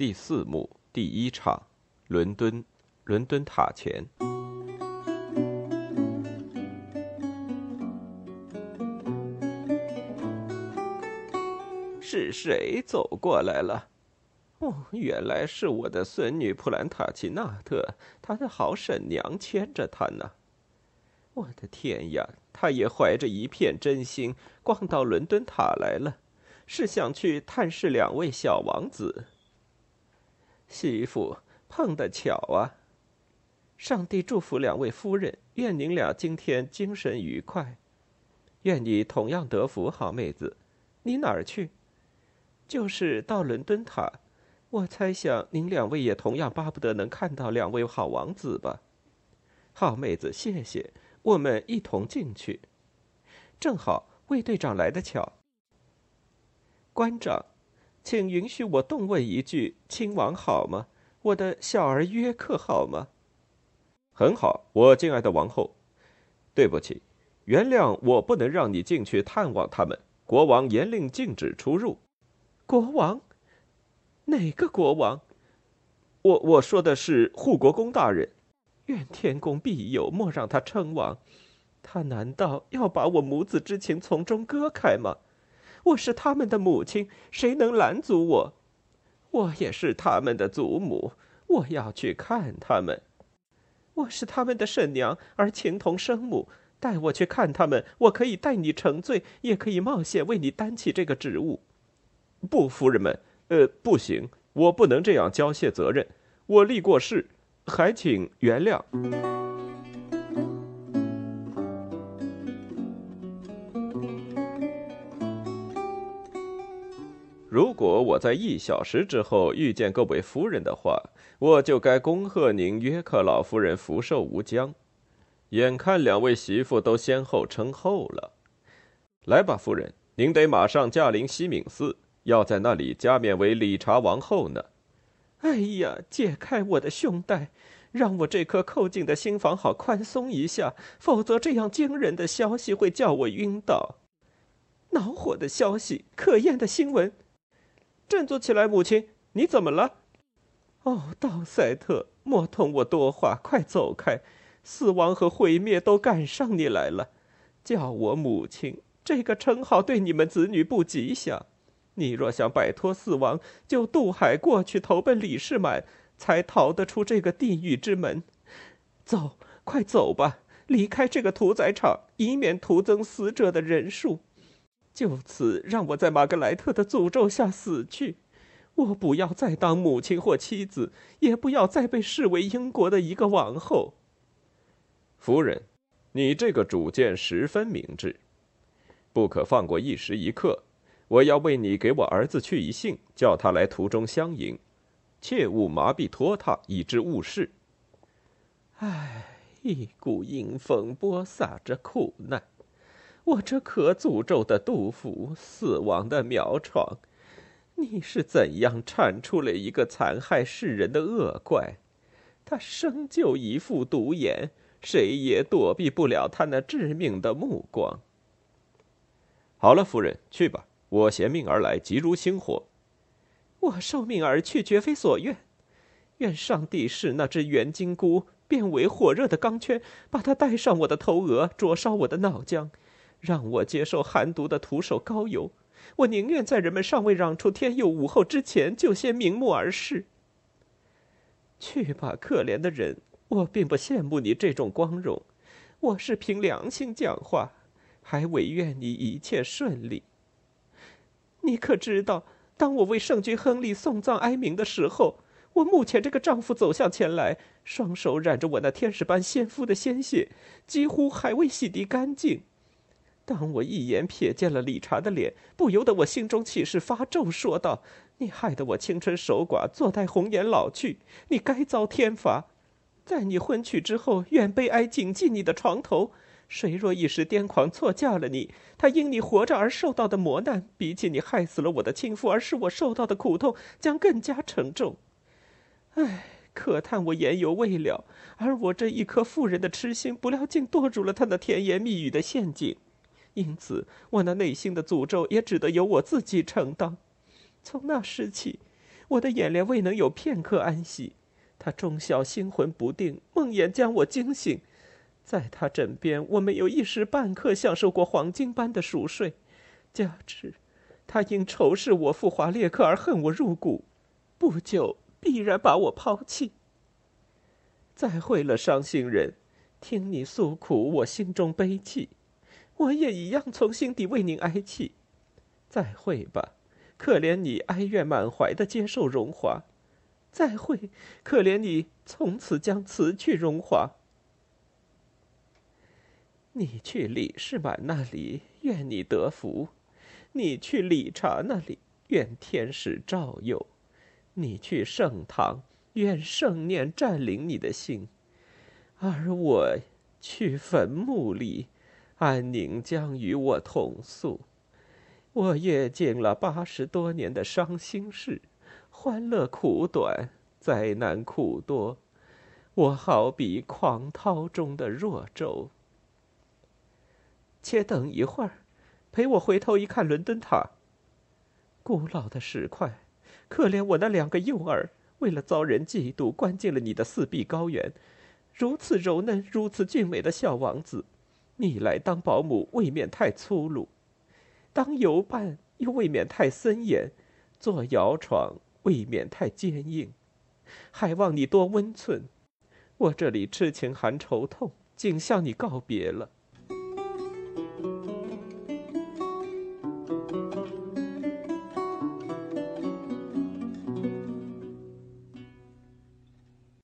第四幕第一场，伦敦，伦敦塔前。是谁走过来了？哦，原来是我的孙女普兰塔奇纳特，她的好婶娘牵着她呢。我的天呀，她也怀着一片真心，逛到伦敦塔来了，是想去探视两位小王子。媳妇，碰得巧啊！上帝祝福两位夫人，愿您俩今天精神愉快，愿你同样得福，好妹子。你哪儿去？就是到伦敦塔。我猜想您两位也同样巴不得能看到两位好王子吧？好妹子，谢谢。我们一同进去。正好，卫队长来得巧。官长。请允许我动问一句：亲王好吗？我的小儿约克好吗？很好，我敬爱的王后。对不起，原谅我不能让你进去探望他们。国王严令禁止出入。国王？哪个国王？我我说的是护国公大人。愿天公庇佑，莫让他称王。他难道要把我母子之情从中割开吗？我是他们的母亲，谁能拦阻我？我也是他们的祖母，我要去看他们。我是他们的婶娘，而情同生母。带我去看他们，我可以代你承罪，也可以冒险为你担起这个职务。不，夫人们，呃，不行，我不能这样交卸责任。我立过誓，还请原谅。如果我在一小时之后遇见各位夫人的话，我就该恭贺您约克老夫人福寿无疆。眼看两位媳妇都先后称后了，来吧，夫人，您得马上驾临西敏寺，要在那里加冕为理查王后呢。哎呀，解开我的胸带，让我这颗扣紧的心房好宽松一下，否则这样惊人的消息会叫我晕倒。恼火的消息，可厌的新闻。振作起来，母亲，你怎么了？哦，道赛特，莫同我多话，快走开！死亡和毁灭都赶上你来了。叫我母亲，这个称号对你们子女不吉祥。你若想摆脱死亡，就渡海过去，投奔李世满，才逃得出这个地狱之门。走，快走吧，离开这个屠宰场，以免徒增死者的人数。就此让我在玛格莱特的诅咒下死去，我不要再当母亲或妻子，也不要再被视为英国的一个王后。夫人，你这个主见十分明智，不可放过一时一刻。我要为你给我儿子去一信，叫他来途中相迎，切勿麻痹拖沓，以致误事。唉，一股阴风播撒着苦难。我这可诅咒的杜甫，死亡的苗床，你是怎样产出了一个残害世人的恶怪？他生就一副独眼，谁也躲避不了他那致命的目光。好了，夫人，去吧，我衔命而来，急如星火。我受命而去，绝非所愿。愿上帝使那只圆金箍变为火热的钢圈，把它带上我的头额，灼烧我的脑浆。让我接受寒毒的徒手膏油，我宁愿在人们尚未嚷出天佑武后之前，就先瞑目而逝。去吧，可怜的人，我并不羡慕你这种光荣，我是凭良心讲话，还唯愿你一切顺利。你可知道，当我为圣君亨利送葬哀鸣的时候，我目前这个丈夫走向前来，双手染着我那天使般鲜肤的鲜血，几乎还未洗涤干净。当我一眼瞥见了理查的脸，不由得我心中起誓发咒，说道：“你害得我青春守寡，坐待红颜老去，你该遭天罚。在你婚娶之后，愿悲哀谨记你的床头。谁若一时癫狂错嫁了你，他因你活着而受到的磨难，比起你害死了我的亲夫而使我受到的苦痛，将更加沉重。唉，可叹我言犹未了，而我这一颗妇人的痴心，不料竟堕入了他那甜言蜜语的陷阱。”因此，我那内心的诅咒也只得由我自己承担。从那时起，我的眼帘未能有片刻安息。他终晓心魂不定，梦魇将我惊醒。在他枕边，我没有一时半刻享受过黄金般的熟睡。加之，他因仇视我父华列克而恨我入骨，不久必然把我抛弃。再会了，伤心人，听你诉苦，我心中悲戚，我也一样从心底为您哀泣。再会吧，可怜你哀怨满怀的接受荣华。再会，可怜你从此将辞去荣华。你去李世满那里，愿你得福；你去理查那里，愿天使照佑；你去圣堂，愿圣念占领你的心；而我去坟墓里，安宁将与我同宿。我阅尽了八十多年的伤心事。欢乐苦短，灾难苦多，我好比狂涛中的弱舟。且等一会儿，陪我回头一看伦敦塔。古老的石块，可怜我那两个幼儿，为了遭人嫉妒，关进了你的四壁高原。如此柔嫩、如此俊美的小王子，你来当保姆，未免太粗鲁；当游伴，又未免太森严；做摇床。未免太坚硬，还望你多温存。我这里痴情含愁痛，竟向你告别了。